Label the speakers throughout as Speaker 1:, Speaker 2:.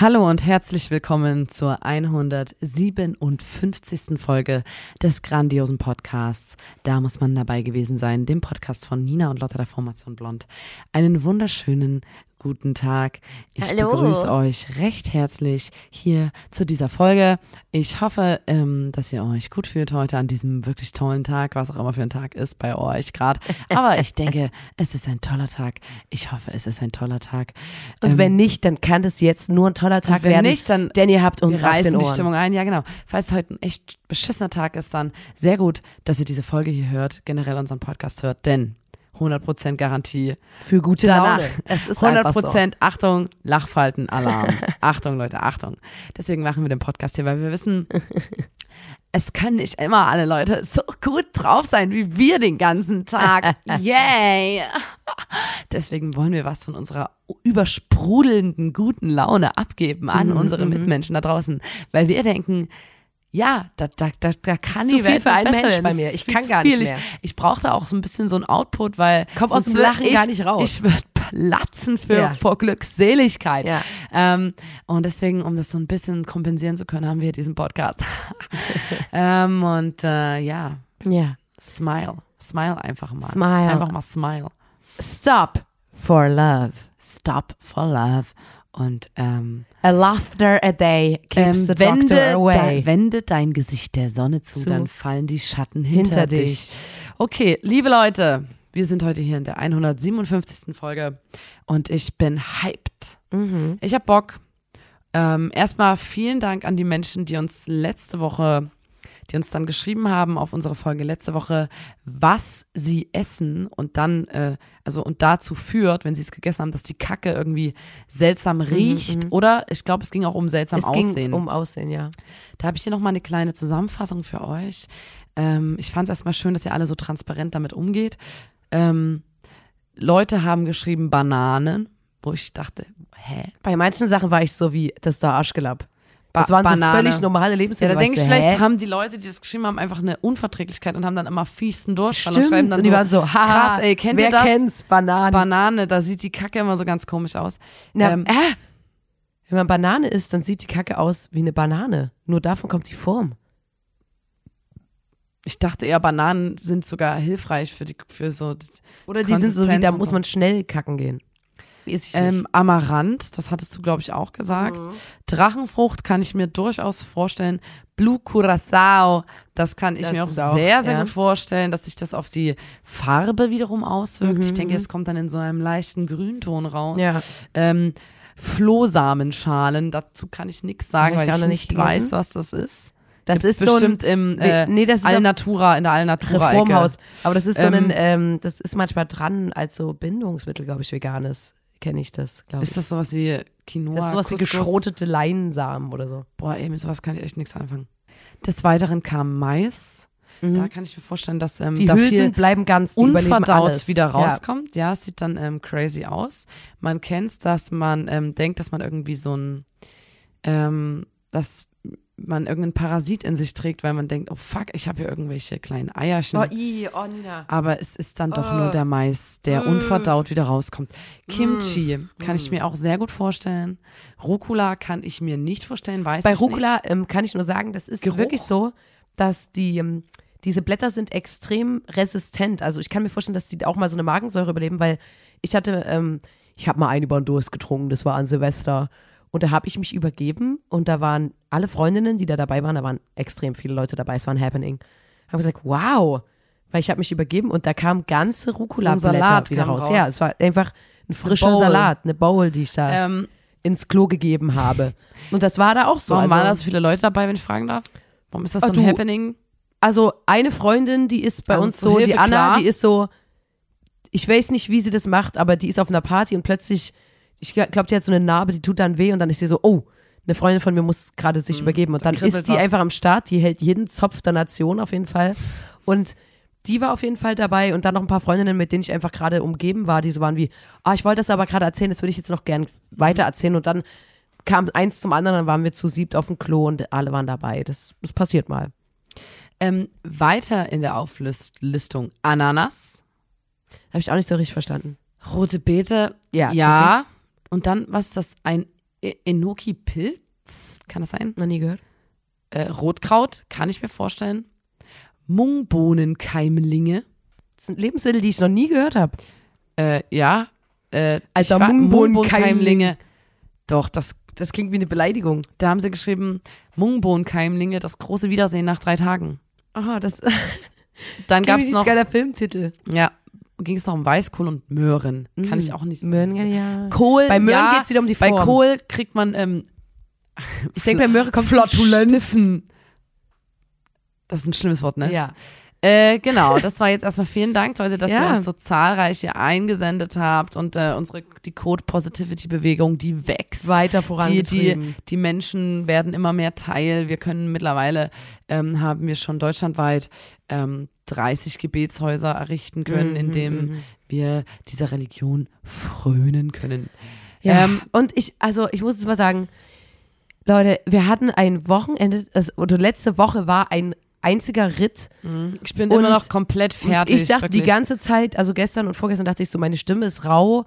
Speaker 1: Hallo und herzlich willkommen zur 157. Folge des grandiosen Podcasts. Da muss man dabei gewesen sein, dem Podcast von Nina und Lotta der Formation Blond. Einen wunderschönen guten Tag. Ich
Speaker 2: Hallo.
Speaker 1: begrüße euch recht herzlich hier zu dieser Folge. Ich hoffe, ähm, dass ihr euch gut fühlt heute an diesem wirklich tollen Tag, was auch immer für ein Tag ist bei euch gerade. Aber ich denke, es ist ein toller Tag. Ich hoffe, es ist ein toller Tag.
Speaker 2: Und
Speaker 1: Ähm,
Speaker 2: wenn nicht, dann kann das jetzt nur ein toller Tag
Speaker 1: wenn
Speaker 2: werden.
Speaker 1: nicht, dann
Speaker 2: denn ihr habt uns
Speaker 1: wir
Speaker 2: auf den
Speaker 1: die
Speaker 2: Ohren.
Speaker 1: Stimmung ein. Ja, genau. Falls es heute ein echt beschissener Tag ist, dann sehr gut, dass ihr diese Folge hier hört, generell unseren Podcast hört, denn 100% Garantie.
Speaker 2: Für gute
Speaker 1: Danach
Speaker 2: Laune. Es ist einfach so.
Speaker 1: 100% Achtung, Lachfalten, Alarm. Achtung, Leute, Achtung. Deswegen machen wir den Podcast hier, weil wir wissen, es können nicht immer alle Leute so gut drauf sein wie wir den ganzen Tag. Yay! Deswegen wollen wir was von unserer übersprudelnden guten Laune abgeben an
Speaker 2: Mhm,
Speaker 1: unsere Mitmenschen da draußen, weil wir denken, ja, da, da, da, da kann
Speaker 2: ist
Speaker 1: die
Speaker 2: zu viel
Speaker 1: Welt
Speaker 2: für einen Mensch bei
Speaker 1: Das
Speaker 2: mir. Ich kann gar nicht mehr.
Speaker 1: Ich, ich brauche da auch so ein bisschen so ein Output, weil
Speaker 2: Komm aus dem Lachen
Speaker 1: ich,
Speaker 2: gar nicht raus.
Speaker 1: Ich würde platzen für
Speaker 2: Ja.
Speaker 1: vor Glückseligkeit.
Speaker 2: Ja.
Speaker 1: Ähm, und deswegen, um das so ein bisschen kompensieren zu können, haben wir diesen Podcast. ähm, und äh, ja,
Speaker 2: Ja.
Speaker 1: smile. Smile einfach mal.
Speaker 2: Smile.
Speaker 1: Einfach mal smile.
Speaker 2: Stop for love.
Speaker 1: Stop for love. Und ähm,
Speaker 2: A laughter a day keeps
Speaker 1: ähm,
Speaker 2: the
Speaker 1: wende,
Speaker 2: doctor away.
Speaker 1: de, wende dein Gesicht der Sonne zu,
Speaker 2: Zu.
Speaker 1: dann fallen die Schatten hinter,
Speaker 2: Hinter
Speaker 1: dich.
Speaker 2: dich.
Speaker 1: Okay, liebe Leute, wir sind heute hier in der 157. Folge und ich bin hyped.
Speaker 2: Mhm.
Speaker 1: Ich hab Bock. Ähm, erstmal vielen Dank an die Menschen, die uns letzte Woche, die uns dann geschrieben haben auf unsere Folge letzte Woche, was sie essen und dann, äh, also und dazu führt, wenn sie es gegessen haben, dass die Kacke irgendwie seltsam riecht oder ich glaube, es ging auch um seltsam
Speaker 2: Mhm, Es
Speaker 1: aussehen.
Speaker 2: ging um Aussehen, ja.
Speaker 1: Da habe ich hier nochmal eine kleine Zusammenfassung für euch. Ähm, ich fand es erstmal schön, dass ihr alle so transparent damit umgeht. Ähm, Leute haben geschrieben Bananen, wo ich dachte, hä?
Speaker 2: Bei manchen Sachen war ich so wie, das ist der Arschgelapp.
Speaker 1: Ba
Speaker 2: Das waren so
Speaker 1: Banane.
Speaker 2: völlig normale
Speaker 1: Ja,
Speaker 2: Lebensmittel.
Speaker 1: da
Speaker 2: war
Speaker 1: denke ich,
Speaker 2: so,
Speaker 1: vielleicht
Speaker 2: hä?
Speaker 1: haben die Leute, die das geschrieben haben, einfach eine Unverträglichkeit und haben dann immer fiesten Durchfall und
Speaker 2: Stimmt.
Speaker 1: schreiben dann
Speaker 2: und die
Speaker 1: so,
Speaker 2: waren so, haha,
Speaker 1: krass, ey, kennt
Speaker 2: wer
Speaker 1: ihr das?
Speaker 2: kennt's? Bananen.
Speaker 1: Banane, da sieht die Kacke immer so ganz komisch aus.
Speaker 2: Na,
Speaker 1: ähm,
Speaker 2: äh, wenn man Banane isst, dann sieht die Kacke aus wie eine Banane. Nur davon kommt die Form.
Speaker 1: Ich dachte eher, Bananen sind sogar hilfreich für die, für so
Speaker 2: Oder die sind so wie, da
Speaker 1: und
Speaker 2: muss
Speaker 1: so.
Speaker 2: man schnell kacken gehen. Weiß ich
Speaker 1: Ähm,
Speaker 2: nicht.
Speaker 1: Amaranth, das hattest du, glaube ich, auch gesagt. Drachenfrucht kann ich mir durchaus vorstellen. Blue Curacao, das kann ich
Speaker 2: Das
Speaker 1: mir auch,
Speaker 2: ist auch,
Speaker 1: sehr, sehr
Speaker 2: ja.
Speaker 1: gut vorstellen, dass sich das auf die Farbe wiederum auswirkt. Ich
Speaker 2: Mhm.
Speaker 1: denke, es kommt dann in so einem leichten Grünton raus.
Speaker 2: Ja.
Speaker 1: Ähm, Flohsamenschalen, dazu kann ich nichts sagen,
Speaker 2: Hab ich
Speaker 1: weil ich
Speaker 2: noch
Speaker 1: nicht weiß, was das ist.
Speaker 2: Das
Speaker 1: Gibt's
Speaker 2: ist so ein
Speaker 1: bestimmt im äh,
Speaker 2: nee, das ist
Speaker 1: Alnatura, in der Alnatura
Speaker 2: Reformhaus. Aber das ist so
Speaker 1: Ähm,
Speaker 2: ein, ähm, das ist manchmal dran als so Bindungsmittel, glaube ich, veganes. Kenne ich das, glaube ich.
Speaker 1: Ist das sowas wie Quinoa?
Speaker 2: das ist sowas wie
Speaker 1: Couscous?
Speaker 2: geschrotete Leinsamen oder so.
Speaker 1: Boah, ey, mit sowas kann ich echt nichts anfangen. Des Weiteren kam Mais. Da kann ich mir vorstellen, dass ähm,
Speaker 2: Mhm. Die
Speaker 1: da viel
Speaker 2: Hülsen bleiben ganz, die
Speaker 1: unverdaut
Speaker 2: alles.
Speaker 1: wieder
Speaker 2: Ja.
Speaker 1: rauskommt. Ja, es sieht dann ähm, crazy aus. Man kennt's, dass man ähm, denkt, dass man irgendwie so ein, ähm, dass man irgendeinen Parasit in sich trägt, weil man denkt, oh fuck, ich habe hier irgendwelche kleinen Eierchen.
Speaker 2: Oh, i, oh, Nina.
Speaker 1: Aber es ist dann doch
Speaker 2: Oh.
Speaker 1: nur der Mais, der
Speaker 2: Mm.
Speaker 1: unverdaut wieder rauskommt. Kimchi kann ich mir auch sehr gut vorstellen. Rucola kann ich mir nicht vorstellen, weiß
Speaker 2: Bei
Speaker 1: ich
Speaker 2: Rucola ähm, kann ich nur sagen, das ist
Speaker 1: Geruch.
Speaker 2: wirklich so, dass die, ähm, diese Blätter sind extrem resistent. Also ich kann mir vorstellen, dass die auch mal so eine Magensäure überleben, weil ich hatte, ähm, ich habe mal einen über den Durst getrunken, das war an Silvester. Und da habe ich mich übergeben und da waren alle Freundinnen, die da dabei waren, da waren extrem viele Leute dabei, es war ein Happening. Haben gesagt, wow, weil ich habe mich übergeben und da kam ganze Rucola-Blätter
Speaker 1: Salat
Speaker 2: wieder raus.
Speaker 1: raus.
Speaker 2: Ja, es war einfach ein frischer
Speaker 1: Bowl.
Speaker 2: Salat, eine Bowl, die ich da.
Speaker 1: Ähm,
Speaker 2: ins Klo gegeben habe. Und das war da auch so.
Speaker 1: warum
Speaker 2: also,
Speaker 1: waren da so viele Leute dabei, wenn ich fragen darf? Warum ist das
Speaker 2: Ach,
Speaker 1: so ein
Speaker 2: du,
Speaker 1: Happening?
Speaker 2: also eine Freundin, die ist bei
Speaker 1: Also
Speaker 2: uns so, die
Speaker 1: Hilfe
Speaker 2: Anna,
Speaker 1: klar?
Speaker 2: die ist so, ich weiß nicht, wie sie das macht, aber die ist auf einer Party und plötzlich, ich glaube, die hat so eine Narbe, die tut dann weh und dann ist sie so, oh, eine Freundin von mir muss gerade sich übergeben und
Speaker 1: da
Speaker 2: dann ist die
Speaker 1: was.
Speaker 2: einfach am Start, die hält jeden Zopf der Nation auf jeden Fall und die war auf jeden Fall dabei und dann noch ein paar Freundinnen, mit denen ich einfach gerade umgeben war, die so waren wie, ah, ich wollte das aber gerade erzählen, das würde ich jetzt noch gern weiter erzählen und dann kam eins zum anderen, dann waren wir zu siebt auf dem Klo und alle waren dabei. Das, das passiert mal.
Speaker 1: Ähm, weiter in der Auflistung Ananas,
Speaker 2: Habe ich auch nicht so richtig verstanden.
Speaker 1: rote Beete,
Speaker 2: Ja,
Speaker 1: ja. Und dann, was ist das? Ein E- Enoki-Pilz? Kann das sein?
Speaker 2: Noch nie gehört.
Speaker 1: Äh, Rotkraut, kann ich mir vorstellen. Mungbohnenkeimlinge,
Speaker 2: Das sind Lebensmittel, die ich noch nie gehört habe.
Speaker 1: äh, ja. Äh,
Speaker 2: Alter, Mungbohnenkeimlinge.
Speaker 1: Doch, das,
Speaker 2: Das klingt wie eine Beleidigung.
Speaker 1: da haben sie geschrieben, Mungbohnenkeimlinge, das große Wiedersehen nach drei Tagen.
Speaker 2: Aha, das
Speaker 1: Dann gab es
Speaker 2: ein
Speaker 1: noch,
Speaker 2: geiler Filmtitel.
Speaker 1: ja, ging es noch um Weißkohl und Möhren. Kann ich auch nicht
Speaker 2: Möhren, ja.
Speaker 1: Kohl,
Speaker 2: Bei Möhren
Speaker 1: ja,
Speaker 2: geht's wieder um die
Speaker 1: Bei
Speaker 2: Form.
Speaker 1: Kohl kriegt man ähm,
Speaker 2: Ich denke, bei Möhre kommt
Speaker 1: Flatulenzen. Das ist ein schlimmes Wort, ne?
Speaker 2: Ja.
Speaker 1: Äh, genau, das war jetzt erstmal vielen Dank, Leute, dass
Speaker 2: Ja.
Speaker 1: ihr uns so zahlreich hier eingesendet habt und äh, unsere die Code Positivity Bewegung, die wächst.
Speaker 2: Weiter
Speaker 1: Die,
Speaker 2: vorangetrieben.
Speaker 1: die, die Menschen werden immer mehr Teil. Wir können mittlerweile, ähm, haben wir schon deutschlandweit ähm, 30 Gebetshäuser errichten können,
Speaker 2: Mhm,
Speaker 1: in dem
Speaker 2: mhm.
Speaker 1: wir dieser Religion frönen können.
Speaker 2: Ja,
Speaker 1: Ähm,
Speaker 2: und ich, also ich muss es mal sagen, Leute, wir hatten ein Wochenende, das, oder letzte Woche war ein einziger Ritt.
Speaker 1: Ich bin
Speaker 2: Und-
Speaker 1: immer noch komplett fertig.
Speaker 2: ich dachte
Speaker 1: wirklich.
Speaker 2: die ganze Zeit, also gestern und vorgestern dachte ich so, meine Stimme ist rau,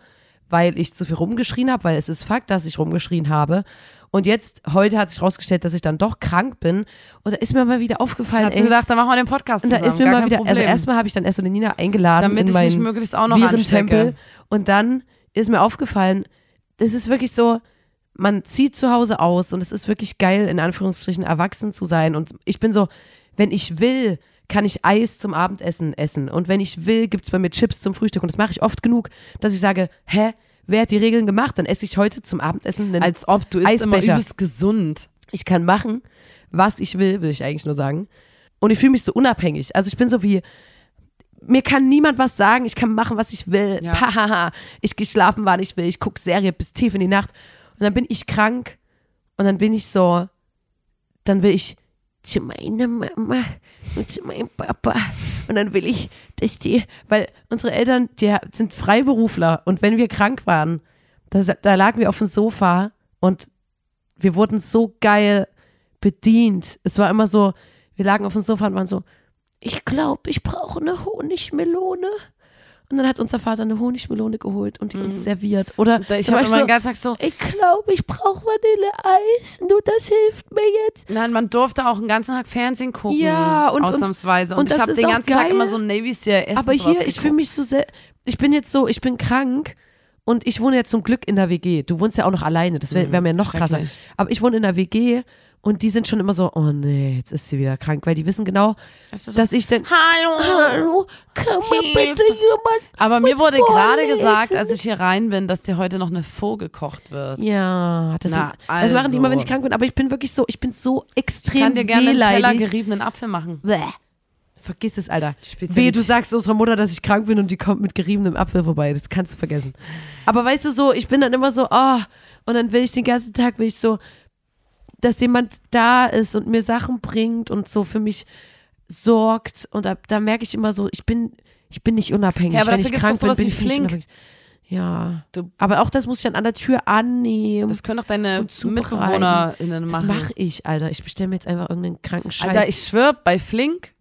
Speaker 2: weil ich zu viel rumgeschrien habe, weil es ist Fakt, dass ich rumgeschrien habe. Und jetzt, heute hat sich rausgestellt, dass ich dann doch krank bin. Und da ist mir mal wieder aufgefallen,
Speaker 1: sie
Speaker 2: ey,
Speaker 1: gedacht, dann machen wir den Podcast
Speaker 2: und da
Speaker 1: zusammen.
Speaker 2: ist mir
Speaker 1: gar
Speaker 2: mal wieder,
Speaker 1: Problem.
Speaker 2: also erstmal habe ich dann erst so eine Nina eingeladen
Speaker 1: damit
Speaker 2: in
Speaker 1: ich mich
Speaker 2: meinen
Speaker 1: möglichst auch noch
Speaker 2: Virentempel. Und dann ist mir aufgefallen, das ist wirklich so, man zieht zu Hause aus und es ist wirklich geil, in Anführungsstrichen erwachsen zu sein. Und ich bin so, wenn ich will, kann ich Eis zum Abendessen essen. Und wenn ich will, gibt's bei mir Chips zum Frühstück. Und das mache ich oft genug, dass ich sage, hä, wer hat die Regeln gemacht? Dann esse ich heute zum Abendessen einen
Speaker 1: Als ob du isst immer
Speaker 2: Eisbecher.
Speaker 1: übelst gesund.
Speaker 2: ich kann machen, was ich will, will ich eigentlich nur sagen. Und ich fühle mich so unabhängig. Also ich bin so wie, mir kann niemand was sagen, ich kann machen, was ich will.
Speaker 1: Ja.
Speaker 2: Pahaha. Ich gehe schlafen, wann ich will, ich gucke Serie bis tief in die Nacht. Und dann bin ich krank und dann bin ich so, dann will ich zu meiner Mama und zu meinem Papa. Und dann will ich, dass die, weil unsere Eltern, die sind Freiberufler und wenn wir krank waren, da, da lagen wir auf dem Sofa und wir wurden so geil bedient. Es war immer so, wir lagen auf dem Sofa und waren so, ich glaube, ich brauche eine Honigmelone. Und dann hat unser Vater eine Honigmelone geholt und die uns serviert. Oder
Speaker 1: Mhm. Ich habe immer
Speaker 2: so,
Speaker 1: den ganzen Tag so,
Speaker 2: ich glaube, ich brauche Vanilleeis. Nur das hilft mir jetzt.
Speaker 1: nein, man durfte auch den ganzen Tag Fernsehen gucken.
Speaker 2: Ja, und- und-
Speaker 1: ausnamsweise. Und,
Speaker 2: und
Speaker 1: ich habe den ganzen Tag
Speaker 2: geil.
Speaker 1: immer so ein Navy Seal Essen
Speaker 2: Aber hier, ich fühle mich so sehr. Ich bin jetzt so, ich bin krank und ich wohne jetzt zum Glück in der WG. Du wohnst ja auch noch alleine, das wäre wär mir noch krasser. Aber ich wohne in der WG und die sind schon immer so, oh nee, jetzt ist sie wieder krank, weil die wissen genau,
Speaker 1: so,
Speaker 2: dass ich dann.
Speaker 1: Hallo.
Speaker 2: Hallo, kann
Speaker 1: Hilfe.
Speaker 2: bitte jemand.
Speaker 1: Aber mir wurde gerade gesagt, als ich hier rein bin, dass dir heute noch eine Faux gekocht wird.
Speaker 2: Ja, das,
Speaker 1: Na,
Speaker 2: das machen die immer, wenn
Speaker 1: also.
Speaker 2: ich krank bin. Aber ich bin wirklich so, ich bin so
Speaker 1: Ich
Speaker 2: extrem
Speaker 1: kann dir gerne einen Teller
Speaker 2: wehleidig.
Speaker 1: geriebenen Apfel machen.
Speaker 2: Bäh. Vergiss es, Alter. Wehe, du sagst unserer Mutter, dass ich krank bin und die kommt mit geriebenem Apfel vorbei. Das kannst du vergessen. Aber weißt du so, ich bin dann immer so, oh, und dann will ich den ganzen Tag, will ich so, dass jemand da ist und mir Sachen bringt und so für mich sorgt. Und da, da merke ich immer so, ich bin, ich bin nicht unabhängig.
Speaker 1: Ja, aber
Speaker 2: Wenn ich krank bin, bin ich nicht
Speaker 1: Flink.
Speaker 2: unabhängig. Ja.
Speaker 1: Du-
Speaker 2: aber auch das muss ich dann an der Tür annehmen.
Speaker 1: Das können doch deine. MitbewohnerInnen
Speaker 2: Das
Speaker 1: machen.
Speaker 2: mache ich, Alter. Ich bestelle mir jetzt einfach irgendeinen kranken Scheiß.
Speaker 1: Alter, ich schwör, bei Flink,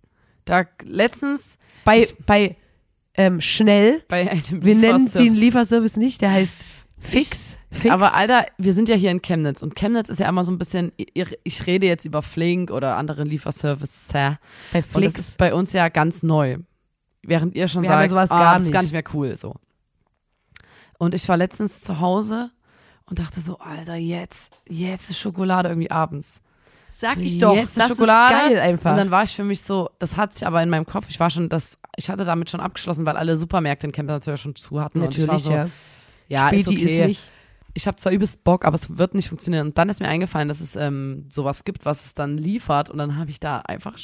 Speaker 1: da letzens
Speaker 2: bei bei ähm, schnell,
Speaker 1: bei einem
Speaker 2: wir nennen den Lieferservice nicht, der heißt Fix. Fix.
Speaker 1: Aber Alter, wir sind ja hier in Chemnitz und Chemnitz ist ja immer so ein bisschen, ich, rede jetzt über Flink oder andere Lieferservice
Speaker 2: bei
Speaker 1: und das ist bei uns ja ganz neu. Während ihr schon
Speaker 2: Wir haben ja
Speaker 1: sagt,
Speaker 2: sowas
Speaker 1: ah,
Speaker 2: gar
Speaker 1: das ist gar
Speaker 2: nicht.
Speaker 1: mehr cool so. Und ich war letztens zu Hause und dachte so, Alter, jetzt, jetzt ist Schokolade irgendwie abends.
Speaker 2: Sag ich doch,
Speaker 1: jetzt
Speaker 2: das
Speaker 1: Schokolade.
Speaker 2: ist geil einfach.
Speaker 1: Und dann war ich für mich so, das hat sich aber in meinem Kopf, ich war schon, das, ich hatte damit schon abgeschlossen, weil alle Supermärkte in Chemnitz ja schon zu hatten.
Speaker 2: Natürlich,
Speaker 1: so,
Speaker 2: ja.
Speaker 1: Ja, ist
Speaker 2: Späti
Speaker 1: okay.
Speaker 2: ist nicht.
Speaker 1: Ich habe zwar übelst Bock, aber es wird nicht funktionieren. Und dann ist mir eingefallen, dass es ähm, sowas gibt, was es dann liefert. Und dann habe ich da einfach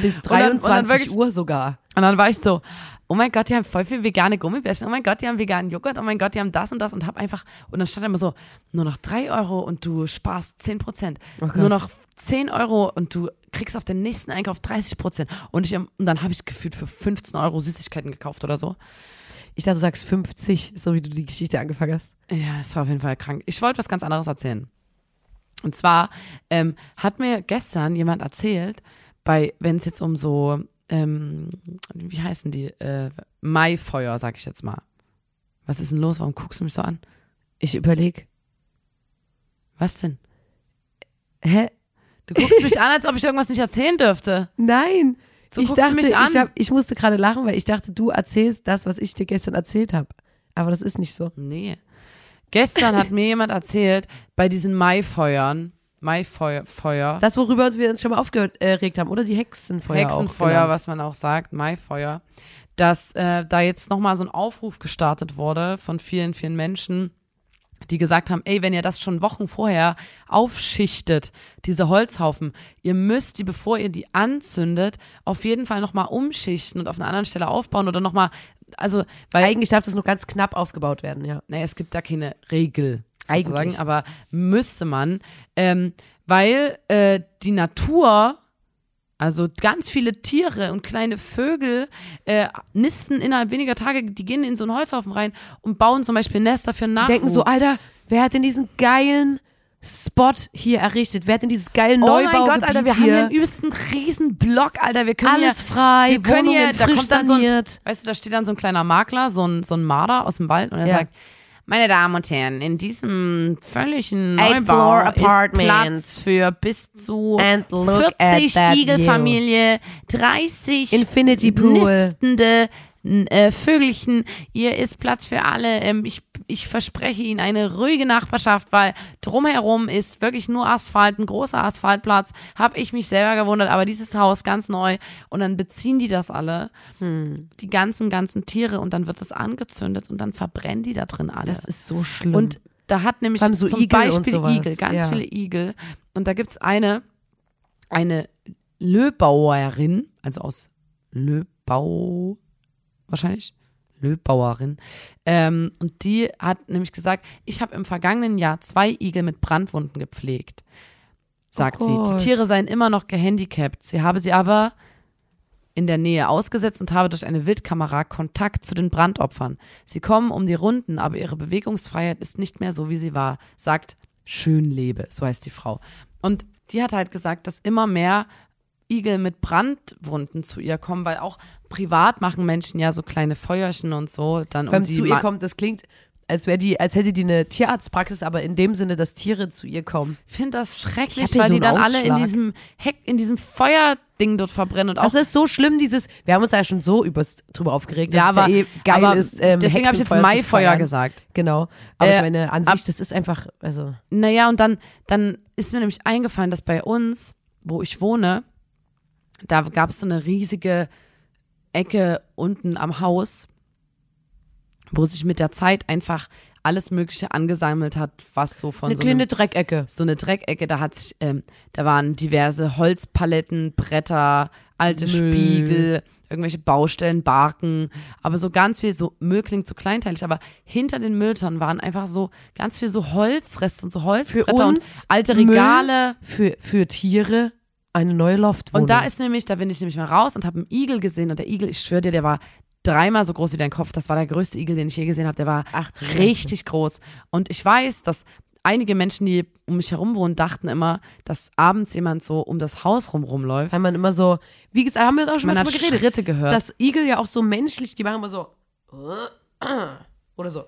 Speaker 2: Bis
Speaker 1: Und dann- und dann
Speaker 2: 23
Speaker 1: wirklich-
Speaker 2: Uhr sogar.
Speaker 1: Und dann war ich so, oh mein Gott, die haben voll viel vegane Gummibärchen, oh mein Gott, die haben veganen Joghurt, oh mein Gott, die haben das und das und hab einfach, und dann stand immer so, nur noch 3 Euro und du sparst 10 Prozent.
Speaker 2: Oh
Speaker 1: nur noch 10 Euro und du kriegst auf den nächsten Einkauf 30 Prozent. Und, ich, und dann habe ich gefühlt für 15 Euro Süßigkeiten gekauft oder so.
Speaker 2: Ich dachte, du sagst 50, so wie du die Geschichte angefangen hast.
Speaker 1: Ja, es war auf jeden Fall krank. Ich wollte was ganz anderes erzählen. Und zwar ähm, hat mir gestern jemand erzählt, bei, wenn es jetzt um so, ähm, wie heißen die, äh, Maifeuer, sag ich jetzt mal. Was ist denn los? Warum guckst du mich so an?
Speaker 2: Ich überlege.
Speaker 1: Was denn?
Speaker 2: Hä?
Speaker 1: Du guckst mich an, als ob ich irgendwas nicht erzählen dürfte.
Speaker 2: Nein.
Speaker 1: So
Speaker 2: ich dachte,
Speaker 1: mich an.
Speaker 2: Ich, hab, ich musste gerade lachen, weil ich dachte, du erzählst das, was ich dir gestern erzählt habe. Aber das ist nicht so.
Speaker 1: Nee. Gestern hat mir jemand erzählt, bei diesen Maifeuern, Maifeuer, Feuer,
Speaker 2: Das, worüber wir uns schon mal aufgeregt haben, oder die Hexenfeuer.
Speaker 1: Hexenfeuer, was man auch sagt, Maifeuer, dass äh, da jetzt nochmal so ein Aufruf gestartet wurde von vielen, vielen Menschen, die gesagt haben, ey, wenn ihr das schon Wochen vorher aufschichtet, diese Holzhaufen, ihr müsst die, bevor ihr die anzündet, auf jeden Fall nochmal umschichten und auf einer anderen Stelle aufbauen oder nochmal, also, weil
Speaker 2: Eigentlich darf das nur ganz knapp aufgebaut werden, ja.
Speaker 1: naja, es gibt da keine Regel, sozusagen,
Speaker 2: Eigentlich.
Speaker 1: aber müsste man, ähm, weil äh, die Natur, also ganz viele Tiere und kleine Vögel äh, nisten innerhalb weniger Tage, die gehen in so einen Holzhaufen rein und bauen zum Beispiel Nester für
Speaker 2: Die
Speaker 1: Nachwuchs.
Speaker 2: denken so, Alter, wer hat denn diesen geilen Spot hier errichtet? Wer hat denn dieses geile
Speaker 1: Oh mein Gott, Alter, wir haben
Speaker 2: hier?
Speaker 1: hier einen übelsten riesen Block, Alter. Wir können
Speaker 2: Alles
Speaker 1: hier,
Speaker 2: frei,
Speaker 1: wir können
Speaker 2: Wohnungen
Speaker 1: hier, da
Speaker 2: frisch
Speaker 1: kommt dann so ein,
Speaker 2: saniert.
Speaker 1: weißt du, da steht dann so ein kleiner Makler, so ein, so ein Marder aus dem Wald und er
Speaker 2: Ja.
Speaker 1: sagt, meine Damen und Herren, in diesem völligen Neubau ist. Platz für bis zu
Speaker 2: And look
Speaker 1: 40
Speaker 2: at that
Speaker 1: Igelfamilie, 30
Speaker 2: Infinity Pool.
Speaker 1: nistende äh, Vögelchen. Hier ist Platz für alle. Ähm, ich, ich verspreche Ihnen eine ruhige Nachbarschaft, weil drumherum ist wirklich nur Asphalt, ein großer Asphaltplatz. Habe ich mich selber gewundert, aber dieses Haus ganz neu. Und dann beziehen die das alle,
Speaker 2: Hm.
Speaker 1: die ganzen, ganzen Tiere und dann wird es angezündet und dann verbrennen die da drin alle.
Speaker 2: Das ist so schlimm.
Speaker 1: Und da hat nämlich
Speaker 2: so
Speaker 1: zum
Speaker 2: Igel
Speaker 1: Beispiel Igel, ganz
Speaker 2: ja.
Speaker 1: viele Igel. Und da gibt's eine, eine Löbauerin, also aus Löbau, wahrscheinlich, Löbauerin. Ähm, und die hat nämlich gesagt, ich habe im vergangenen Jahr zwei Igel mit Brandwunden gepflegt. Sagt
Speaker 2: Oh
Speaker 1: sie. Die Tiere seien immer noch gehandicapt. Sie habe sie aber in der Nähe ausgesetzt und habe durch eine Wildkamera Kontakt zu den Brandopfern. Sie kommen um die Runden, aber ihre Bewegungsfreiheit ist nicht mehr so, wie sie war, sagt Schönlebe, so heißt die Frau. Und die hat halt gesagt, dass immer mehr Igel mit Brandwunden zu ihr kommen, weil auch privat machen Menschen ja so kleine Feuerchen und so. Dann
Speaker 2: Vor allem
Speaker 1: um
Speaker 2: zu ihr kommt, das klingt, als wäre die, als hätte die eine Tierarztpraxis, aber in dem Sinne, dass Tiere zu ihr kommen.
Speaker 1: Ich finde das
Speaker 2: Ich
Speaker 1: schrecklich, weil
Speaker 2: so
Speaker 1: die dann
Speaker 2: einen
Speaker 1: alle in
Speaker 2: Ausschlag.
Speaker 1: diesem Heck, in diesem Feuerding dort verbrennen und auch
Speaker 2: Das ist so schlimm, dieses, wir haben uns ja schon so übers, drüber aufgeregt,
Speaker 1: ja, aber,
Speaker 2: ja eh geil
Speaker 1: aber
Speaker 2: ist, ähm,
Speaker 1: deswegen habe ich jetzt Maifeuer gesagt.
Speaker 2: Genau. Aber
Speaker 1: Äh,
Speaker 2: ich meine, an sich, das ist einfach, also,
Speaker 1: Naja, und dann, dann ist mir nämlich eingefallen, dass bei uns, wo ich wohne, da gab es so eine riesige Ecke unten am Haus, wo sich mit der Zeit einfach alles Mögliche angesammelt hat, was so von
Speaker 2: eine
Speaker 1: so einem
Speaker 2: kleine Dreckecke.
Speaker 1: so eine Dreckecke, da hat sich, ähm, da waren diverse Holzpaletten, Bretter, alte
Speaker 2: Müll.
Speaker 1: Spiegel, irgendwelche Baustellen, Barken, aber so ganz viel, so Müll klingt so kleinteilig, aber hinter den Mülltonnen waren einfach so ganz viel so Holzreste und so Holzbretter
Speaker 2: uns
Speaker 1: und alte
Speaker 2: Müll,
Speaker 1: Regale.
Speaker 2: Für, für Tiere eine neue Loftwohnung.
Speaker 1: Und da ist nämlich, da bin ich nämlich mal raus und habe einen Igel gesehen und der Igel, ich schwöre dir, der war dreimal so groß wie dein Kopf. Das war der größte Igel, den ich je gesehen habe. Der war
Speaker 2: Ach
Speaker 1: richtig groß. Und ich weiß, dass einige Menschen, die um mich herum wohnen, dachten immer, dass abends jemand so um das Haus rum rumläuft.
Speaker 2: Weil man immer so, wie gesagt, haben wir auch schon
Speaker 1: Man
Speaker 2: mal drüber geredet,
Speaker 1: Schritte gehört.
Speaker 2: dass Igel ja auch so menschlich, die machen immer so, oder so.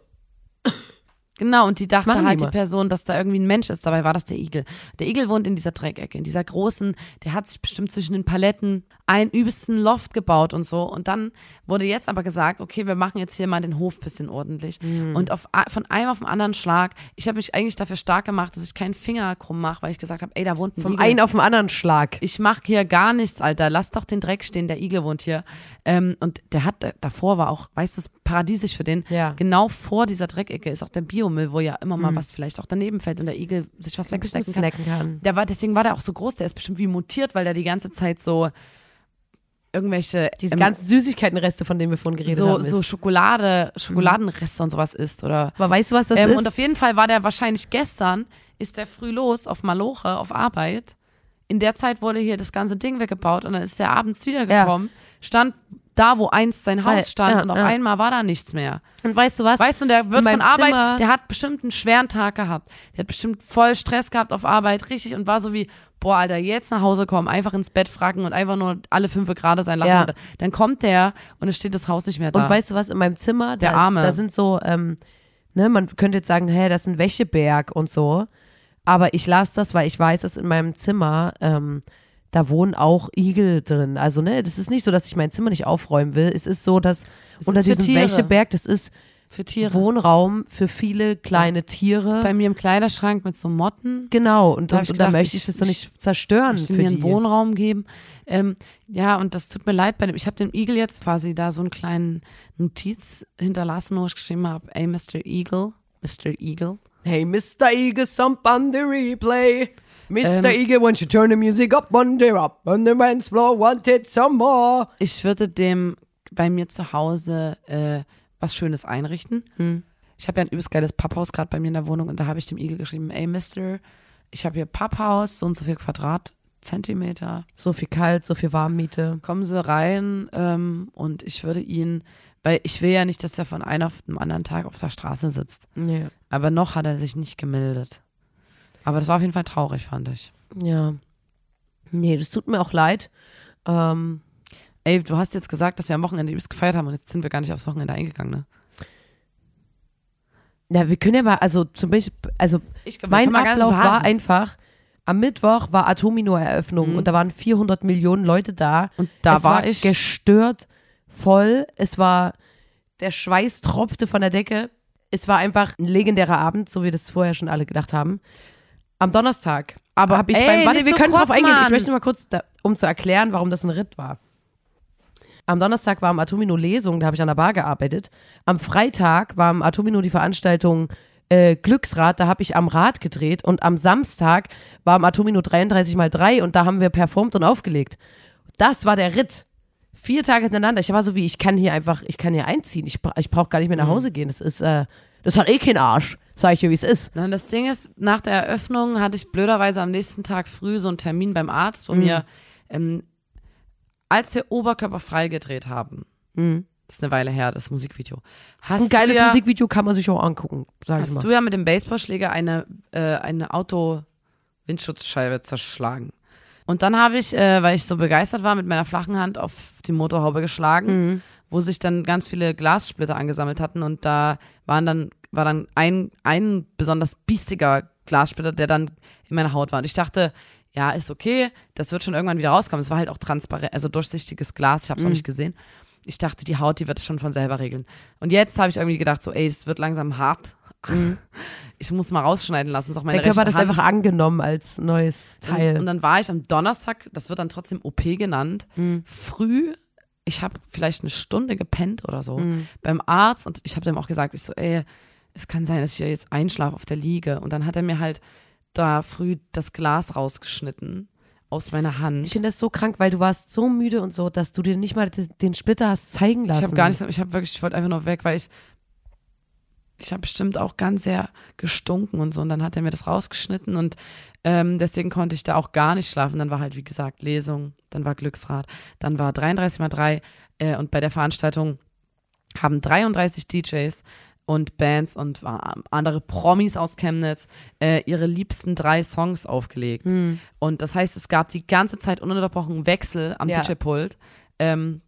Speaker 1: Genau, und die dachte
Speaker 2: die
Speaker 1: halt die
Speaker 2: mal.
Speaker 1: Person, dass da irgendwie ein Mensch ist. Dabei war das der Igel. Der Igel wohnt in dieser Dreckecke, in dieser großen, der hat sich bestimmt zwischen den Paletten einen übelsten Loft gebaut und so. Und dann wurde jetzt aber gesagt, okay, wir machen jetzt hier mal den Hof bisschen ordentlich.
Speaker 2: Mhm.
Speaker 1: Und auf, von einem auf den anderen Schlag, ich habe mich eigentlich dafür stark gemacht, dass ich keinen Finger krumm mache, weil ich gesagt habe, ey, da wohnt ein
Speaker 2: Vom
Speaker 1: Igel.
Speaker 2: einen auf den anderen Schlag.
Speaker 1: ich mach hier gar nichts, Alter. Lass doch den Dreck stehen. Der Igel wohnt hier. Ähm, und der hat, davor war auch, weißt du, paradiesisch für den.
Speaker 2: Ja.
Speaker 1: Genau vor dieser Dreckecke ist auch der Biomüll, wo ja immer mal was vielleicht auch daneben fällt und der Igel sich was wegstecken kann.
Speaker 2: kann.
Speaker 1: Der war, deswegen war der auch so groß. Der ist bestimmt wie mutiert, weil der die ganze Zeit so irgendwelche
Speaker 2: Diese
Speaker 1: ähm,
Speaker 2: ganzen Süßigkeitenreste, von denen wir vorhin geredet
Speaker 1: so,
Speaker 2: haben.
Speaker 1: so. Schokolade, Schokoladenreste und sowas isst oder
Speaker 2: Aber weißt du, was das
Speaker 1: ähm,
Speaker 2: ist?
Speaker 1: und auf jeden Fall war der wahrscheinlich gestern, ist der früh los auf Maloche, auf Arbeit. In der Zeit wurde hier das ganze Ding weggebaut und dann ist er abends wiedergekommen, stand da, wo einst sein
Speaker 2: Weil-
Speaker 1: Haus stand
Speaker 2: ja,
Speaker 1: und auf
Speaker 2: ja.
Speaker 1: einmal war da nichts mehr.
Speaker 2: Und weißt du was?
Speaker 1: Weißt du, der wird von Arbeit,
Speaker 2: Zimmer-
Speaker 1: der hat bestimmt einen schweren Tag gehabt. Der hat bestimmt voll Stress gehabt auf Arbeit, richtig, und war so wie, boah, Alter, jetzt nach Hause kommen, einfach ins Bett fragen und einfach nur alle fünf gerade sein lassen.
Speaker 2: Ja.
Speaker 1: Dann kommt der und es steht das Haus nicht mehr da.
Speaker 2: Und weißt du was, in meinem Zimmer,
Speaker 1: Der
Speaker 2: da,
Speaker 1: Arme.
Speaker 2: da sind so, ähm, ne, man könnte jetzt sagen, hä, das ist ein Wäscheberg und so. Aber ich las das, weil ich weiß, dass in meinem Zimmer, ähm, da wohnen auch Igel drin. Also, ne, das ist nicht so, dass ich mein Zimmer nicht aufräumen will. Es ist so, dass
Speaker 1: Es
Speaker 2: unter
Speaker 1: ist für
Speaker 2: diesem
Speaker 1: Tiere.
Speaker 2: Wäscheberg, das ist
Speaker 1: Für Tiere.
Speaker 2: Wohnraum für viele kleine Tiere.
Speaker 1: bei mir im Kleiderschrank mit so Motten.
Speaker 2: genau, und,
Speaker 1: Da
Speaker 2: und,
Speaker 1: ich
Speaker 2: und da
Speaker 1: gedacht,
Speaker 2: möchte ich
Speaker 1: ich-
Speaker 2: das doch
Speaker 1: ich-
Speaker 2: nicht zerstören
Speaker 1: Ich
Speaker 2: für
Speaker 1: mir
Speaker 2: die.
Speaker 1: einen Wohnraum geben. Ähm, ja, und das tut mir leid bei dem. Ich habe dem Igel jetzt quasi da so einen kleinen Notiz hinterlassen, wo ich geschrieben habe, ey, Mr. Eagle, Mr. Eagle.
Speaker 2: Hey, Mr. Eagle, some on the replay. Mr.
Speaker 1: Ähm,
Speaker 2: Eagle, won't you turn the music up one day up on the dance floor, wanted some more.
Speaker 1: Ich würde dem bei mir zu Hause äh, was Schönes einrichten.
Speaker 2: Hm.
Speaker 1: Ich habe ja ein übelst geiles Papphaus gerade bei mir in der Wohnung und da habe ich dem Igel geschrieben, ey, Mister, ich habe hier Papphaus, so und so viel Quadratzentimeter.
Speaker 2: So viel kalt, so viel Warmmiete.
Speaker 1: kommen Sie rein ähm, und ich würde ihn, weil ich will ja nicht, dass er von einem auf den anderen Tag auf der Straße sitzt.
Speaker 2: Ja.
Speaker 1: Aber noch hat er sich nicht gemeldet. Aber das war auf jeden Fall traurig, fand ich.
Speaker 2: ja. Nee, das tut mir auch leid. Ähm,
Speaker 1: Ey, du hast jetzt gesagt, dass wir am Wochenende übelst gefeiert haben und jetzt sind wir gar nicht aufs Wochenende eingegangen, ne?
Speaker 2: na, wir können ja mal, also zum Beispiel, also
Speaker 1: Ich,
Speaker 2: mein Ablauf war einfach, am Mittwoch war Atomino-Eröffnung
Speaker 1: Mhm.
Speaker 2: und da waren 400 Millionen Leute da.
Speaker 1: Und da
Speaker 2: es
Speaker 1: war,
Speaker 2: war
Speaker 1: ich.
Speaker 2: gestört voll. Es war, der Schweiß tropfte von der Decke. Es war einfach ein legendärer Abend, so wie das vorher schon alle gedacht haben. Am Donnerstag
Speaker 1: Aber
Speaker 2: habe ich
Speaker 1: ey,
Speaker 2: beim, warte, wir
Speaker 1: so
Speaker 2: können drauf eingehen. Ich möchte nur mal kurz, da, um zu erklären, warum das ein Ritt war. Am Donnerstag war am Atomino Lesung, da habe ich an der Bar gearbeitet. Am Freitag war am Atomino die Veranstaltung äh, Glücksrad, da habe ich am Rad gedreht. Und am Samstag war am Atomino 33 mal 3 und da haben wir performt und aufgelegt. Das war der Ritt. Vier Tage hintereinander. Ich war so wie, ich kann hier einfach, ich kann hier einziehen. Ich, ich brauche gar nicht mehr nach Hause gehen. Das ist, äh, das hat eh keinen Arsch. Sag ich dir, wie es ist.
Speaker 1: Na, das Ding ist, nach der Eröffnung hatte ich blöderweise am nächsten Tag früh so einen Termin beim Arzt, wo
Speaker 2: Mhm.
Speaker 1: mir, ähm, als wir Oberkörper frei gedreht haben, das ist eine Weile her, das Musikvideo.
Speaker 2: Mhm. Das ist ein geiles
Speaker 1: ja,
Speaker 2: Musikvideo, kann man sich auch angucken, sag ich
Speaker 1: Hast
Speaker 2: mal.
Speaker 1: du ja mit dem Baseballschläger eine, äh, eine Auto-Windschutzscheibe zerschlagen. Und dann habe ich, äh, weil ich so begeistert war, mit meiner flachen Hand auf die Motorhaube geschlagen,
Speaker 2: Mhm.
Speaker 1: wo sich dann ganz viele Glassplitter angesammelt hatten und da waren dann, war dann ein, ein besonders biestiger Glassplitter, der dann in meiner Haut war. Und ich dachte, ja, ist okay, das wird schon irgendwann wieder rauskommen. Es war halt auch transparent, also durchsichtiges Glas, ich habe es
Speaker 2: Mhm.
Speaker 1: auch nicht gesehen. Ich dachte, die Haut, die wird es schon von selber regeln. Und jetzt habe ich irgendwie gedacht, so, ey, es wird langsam hart. Ich muss mal rausschneiden lassen. Ist auch meine
Speaker 2: Der Körper hat das
Speaker 1: Hand.
Speaker 2: einfach angenommen als neues Teil.
Speaker 1: Und, und dann war ich am Donnerstag, das wird dann trotzdem OP genannt,
Speaker 2: Mhm.
Speaker 1: früh. Ich habe vielleicht eine Stunde gepennt oder so beim Arzt und ich habe dem auch gesagt, ich so, ey, es kann sein, dass ich hier jetzt einschlafe auf der Liege. Und dann hat er mir halt da früh das Glas rausgeschnitten aus meiner Hand.
Speaker 2: ich finde das so krank, weil du warst so müde und so, dass du dir nicht mal den Splitter hast zeigen lassen.
Speaker 1: Ich habe gar nicht, ich habe wirklich, ich wollte einfach nur weg, weil ich, ich habe bestimmt auch ganz sehr gestunken und so. Und dann hat er mir das rausgeschnitten und ähm, deswegen konnte ich da auch gar nicht schlafen. Dann war halt, wie gesagt, Lesung, dann war Glücksrad, dann war 33 mal 3 äh, und bei der Veranstaltung haben 33 DJs und Bands und äh, andere Promis aus Chemnitz äh, ihre liebsten drei Songs aufgelegt.
Speaker 2: Hm.
Speaker 1: Und das heißt, es gab die ganze Zeit ununterbrochen Wechsel am
Speaker 2: Ja.
Speaker 1: DJ-Pult. Ähm,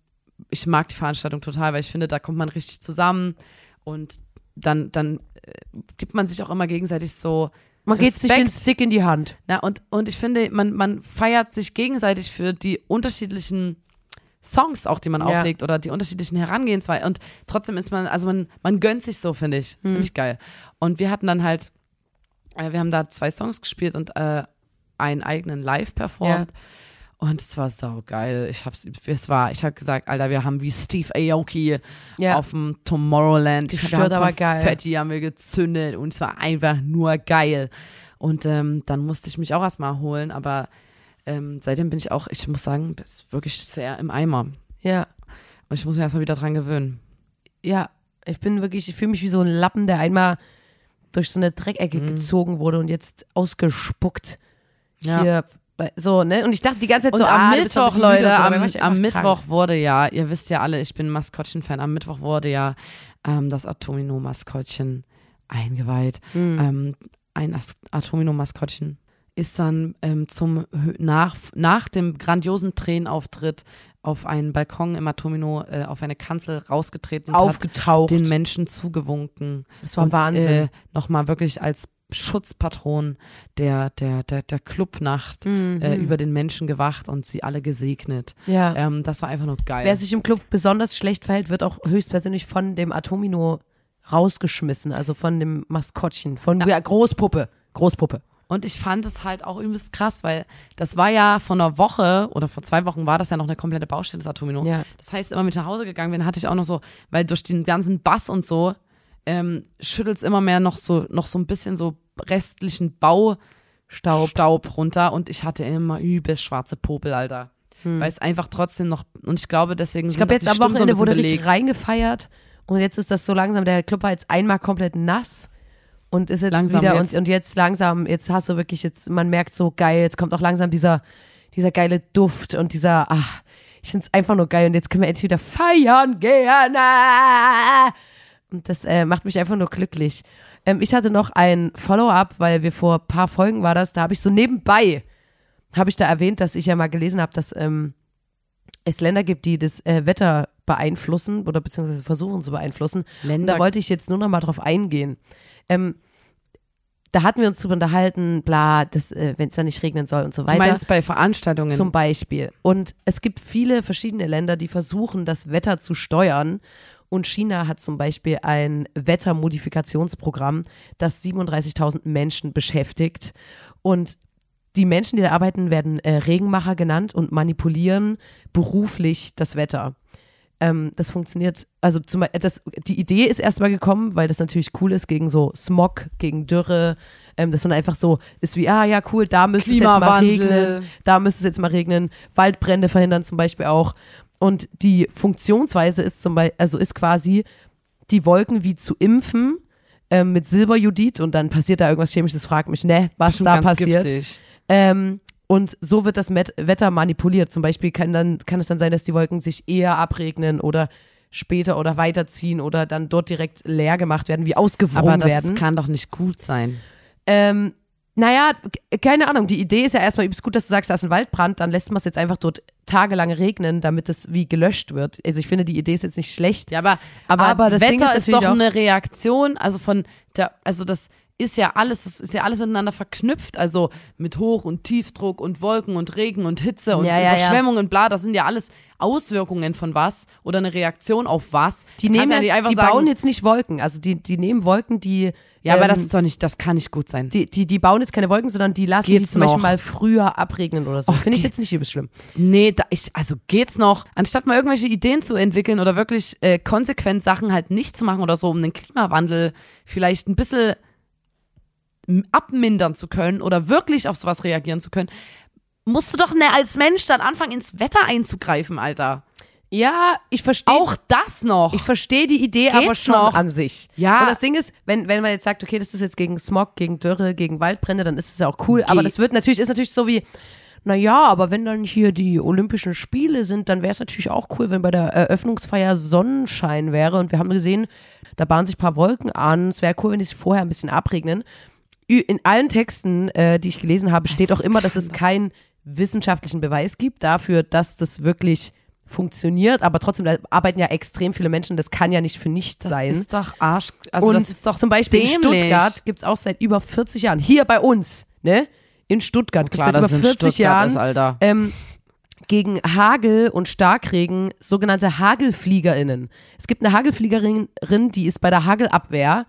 Speaker 1: ich mag die Veranstaltung total, weil ich finde, da kommt man richtig zusammen und dann, dann äh, gibt man sich auch immer gegenseitig so.
Speaker 2: Man geht sich
Speaker 1: Respekt.
Speaker 2: den Stick in die Hand.
Speaker 1: Na, und, und ich finde, man, man feiert sich gegenseitig für die unterschiedlichen Songs auch, die man
Speaker 2: Ja.
Speaker 1: auflegt oder die unterschiedlichen Herangehensweisen. Und trotzdem ist man, also man, man gönnt sich so, finde ich. Das finde ich geil. Und wir hatten dann halt, äh, wir haben da zwei Songs gespielt und äh, einen eigenen live performt. Und es war sau geil. Ich hab's, es war, ich habe gesagt, Alter, wir haben wie Steve Aoki
Speaker 2: Ja.
Speaker 1: auf dem Tomorrowland. Ich
Speaker 2: Gestört, aber geil.
Speaker 1: Konfetti haben wir gezündet und es war einfach nur geil. Und ähm, dann musste ich mich auch erstmal holen, aber ähm, seitdem bin ich auch, ich muss sagen, ist wirklich sehr im Eimer.
Speaker 2: Ja.
Speaker 1: Und ich muss mich erstmal wieder dran gewöhnen.
Speaker 2: Ja. Ich bin wirklich, ich fühle mich wie so ein Lappen, der einmal durch so eine Dreckecke
Speaker 1: Mhm.
Speaker 2: gezogen wurde und jetzt ausgespuckt.
Speaker 1: Ja.
Speaker 2: Hier, so, ne? Und ich dachte die ganze Zeit
Speaker 1: Und
Speaker 2: so,
Speaker 1: am
Speaker 2: ah,
Speaker 1: Mittwoch, Leute,
Speaker 2: so,
Speaker 1: am, am Mittwoch wurde ja, ihr wisst ja alle, ich bin Maskottchen-Fan, am Mittwoch wurde ja ähm, das Atomino-Maskottchen eingeweiht.
Speaker 2: Hm.
Speaker 1: Ähm, ein As- Atomino-Maskottchen ist dann ähm, zum nach, nach dem grandiosen Tränenauftritt auf einen Balkon im Atomino äh, auf eine Kanzel rausgetreten und hat
Speaker 2: aufgetaucht.
Speaker 1: den Menschen zugewunken.
Speaker 2: das war
Speaker 1: und,
Speaker 2: Wahnsinn.
Speaker 1: Äh, Nochmal wirklich als Schutzpatron der, der, der, der Clubnacht
Speaker 2: Mhm.
Speaker 1: äh, über den Menschen gewacht und sie alle gesegnet.
Speaker 2: ja.
Speaker 1: Ähm, das war einfach nur geil.
Speaker 2: Wer sich im Club besonders schlecht verhält, wird auch höchstpersönlich von dem Atomino rausgeschmissen, also von dem Maskottchen, von der Großpuppe. Großpuppe.
Speaker 1: Und ich fand es halt auch übelst krass, weil das war ja vor einer Woche oder vor zwei Wochen war das ja noch eine komplette Baustelle, das Atomino.
Speaker 2: Ja.
Speaker 1: Das heißt, immer mit nach Hause gegangen bin, hatte ich auch noch so, weil durch den ganzen Bass und so ähm, schüttelt es immer mehr noch so, noch so ein bisschen so restlichen Baustaub Staub runter und ich hatte immer übelst schwarze Popel, Alter. Weil es einfach trotzdem noch, und ich glaube deswegen
Speaker 2: Hm. Ich glaube, jetzt am Wochenende
Speaker 1: so
Speaker 2: wurde
Speaker 1: bisschen
Speaker 2: richtig
Speaker 1: belegt.
Speaker 2: reingefeiert und jetzt ist das so langsam, der Club war jetzt einmal komplett nass und ist jetzt
Speaker 1: Langsam
Speaker 2: wieder
Speaker 1: jetzt.
Speaker 2: Und, und jetzt langsam, jetzt hast du wirklich, jetzt, man merkt so geil, jetzt kommt auch langsam dieser, dieser geile Duft und dieser, ach, ich finde es einfach nur geil und jetzt können wir endlich wieder feiern gehen. Und das äh, macht mich einfach nur glücklich. Ähm, ich hatte noch ein Follow-up, weil wir vor ein paar Folgen war das, da habe ich so nebenbei, habe ich da erwähnt, dass ich ja mal gelesen habe, dass ähm, es Länder gibt, die das äh, Wetter beeinflussen oder beziehungsweise versuchen zu beeinflussen. Und
Speaker 1: Länder-
Speaker 2: da wollte ich jetzt nur noch mal drauf eingehen. Ähm, da hatten wir uns drüber unterhalten, bla, äh, wenn es da nicht regnen soll und so
Speaker 1: Du
Speaker 2: weiter.
Speaker 1: meinst bei Veranstaltungen?
Speaker 2: Zum Beispiel. Und es gibt viele verschiedene Länder, die versuchen, das Wetter zu steuern. Und China hat zum Beispiel ein Wettermodifikationsprogramm, das 37.000 Menschen beschäftigt. Und die Menschen, die da arbeiten, werden äh, Regenmacher genannt und manipulieren beruflich das Wetter. Ähm, das funktioniert, also zum Beispiel, das, die Idee ist erstmal gekommen, weil das natürlich cool ist gegen so Smog, gegen Dürre, ähm, dass man einfach so ist wie, ah ja, cool, da müsste es jetzt mal regnen, da müsste es jetzt mal regnen, Waldbrände verhindern zum Beispiel auch. Und die Funktionsweise ist zum Beispiel, also ist quasi, die Wolken wie zu impfen ähm, mit Silberjodid und dann passiert da irgendwas Chemisches, fragt mich, ne, was
Speaker 1: Bestimmt
Speaker 2: da passiert. Ähm, und so wird das Wetter manipuliert. Zum Beispiel kann, dann, kann es dann sein, dass die Wolken sich eher abregnen oder später oder weiterziehen oder dann dort direkt leer gemacht werden, wie
Speaker 1: Aber
Speaker 2: ausgewrungen
Speaker 1: das
Speaker 2: werden.
Speaker 1: kann doch nicht gut sein.
Speaker 2: Ähm, naja, keine Ahnung. Die Idee ist ja erstmal übelst gut, dass du sagst, da ist ein Waldbrand, dann lässt man es jetzt einfach dort tagelang regnen, damit es wie gelöscht wird. Also ich finde, die Idee ist jetzt nicht schlecht.
Speaker 1: Ja, aber,
Speaker 2: Aber- aber das
Speaker 1: Wetter
Speaker 2: ist
Speaker 1: ist, doch
Speaker 2: auch-
Speaker 1: eine Reaktion, also von der, also das ist ja alles, das ist ja alles miteinander verknüpft, also mit Hoch- und Tiefdruck und Wolken und Regen und Hitze und
Speaker 2: Ja, ja, ja.
Speaker 1: Überschwemmungen und bla, das sind ja alles Auswirkungen von was oder eine Reaktion auf was.
Speaker 2: Die nehmen,
Speaker 1: ja einfach
Speaker 2: die
Speaker 1: sagen,
Speaker 2: bauen jetzt nicht Wolken. Also die, die nehmen Wolken, die
Speaker 1: ja, aber
Speaker 2: ähm,
Speaker 1: das ist doch nicht, das kann nicht gut sein.
Speaker 2: die, die, die bauen jetzt keine Wolken, sondern die lassen die
Speaker 1: Geht's
Speaker 2: zum Beispiel
Speaker 1: noch?
Speaker 2: mal früher abregnen oder so. Finde ich jetzt nicht übelst schlimm.
Speaker 1: Nee, da ich, also geht's noch. Anstatt mal irgendwelche Ideen zu entwickeln oder wirklich äh, konsequent Sachen halt nicht zu machen oder so, um den Klimawandel vielleicht ein bisschen abmindern zu können oder wirklich auf sowas reagieren zu können, musst du doch ne, als Mensch dann anfangen, ins Wetter einzugreifen, Alter.
Speaker 2: Ja, ich verstehe.
Speaker 1: Auch das noch.
Speaker 2: Ich verstehe die Idee aber
Speaker 1: Geht's
Speaker 2: schon
Speaker 1: noch?
Speaker 2: an sich.
Speaker 1: Ja.
Speaker 2: Und das Ding ist, wenn, wenn man jetzt sagt, okay, das ist jetzt gegen Smog, gegen Dürre, gegen Waldbrände, dann ist es ja auch cool. Aber
Speaker 1: Geht.
Speaker 2: das wird natürlich, ist natürlich so wie, naja, aber wenn dann hier die Olympischen Spiele sind, dann wäre es natürlich auch cool, wenn bei der Eröffnungsfeier Sonnenschein wäre. Und wir haben gesehen, da bahnen sich ein paar Wolken an. Es wäre cool, wenn die sich vorher ein bisschen abregnen. In allen Texten, äh, die ich gelesen habe, steht auch immer, dass es keinen wissenschaftlichen Beweis gibt dafür, dass das wirklich funktioniert, aber trotzdem da arbeiten ja extrem viele Menschen, das kann ja nicht für nichts
Speaker 1: das
Speaker 2: sein.
Speaker 1: ist doch Arsch. Also
Speaker 2: und
Speaker 1: das ist doch
Speaker 2: zum Beispiel in
Speaker 1: dämlich.
Speaker 2: Stuttgart gibt es auch seit über 40 Jahren, hier bei uns, ne? In Stuttgart es
Speaker 1: Klar,
Speaker 2: seit
Speaker 1: dass
Speaker 2: über
Speaker 1: es in
Speaker 2: 40
Speaker 1: Stuttgart
Speaker 2: Jahren
Speaker 1: ist, Alter.
Speaker 2: ähm, gegen Hagel und Starkregen sogenannte HagelfliegerInnen. Es gibt eine Hagelfliegerin, die ist bei der Hagelabwehr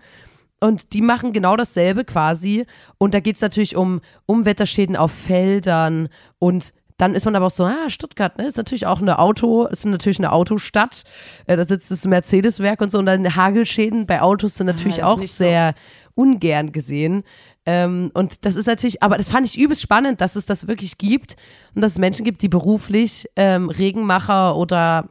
Speaker 2: und die machen genau dasselbe quasi. Und da geht es natürlich um Umwetterschäden auf Feldern und dann ist man aber auch so, ah, Stuttgart, ne, ist natürlich auch eine Auto, ist natürlich eine Autostadt. Äh, da sitzt das Mercedes-Werk und so. Und dann Hagelschäden bei Autos sind natürlich
Speaker 1: Ah,
Speaker 2: auch
Speaker 1: nicht so.
Speaker 2: sehr ungern gesehen. Ähm, und das ist natürlich, aber das fand ich übelst spannend, dass es das wirklich gibt und dass es Menschen gibt, die beruflich ähm, Regenmacher oder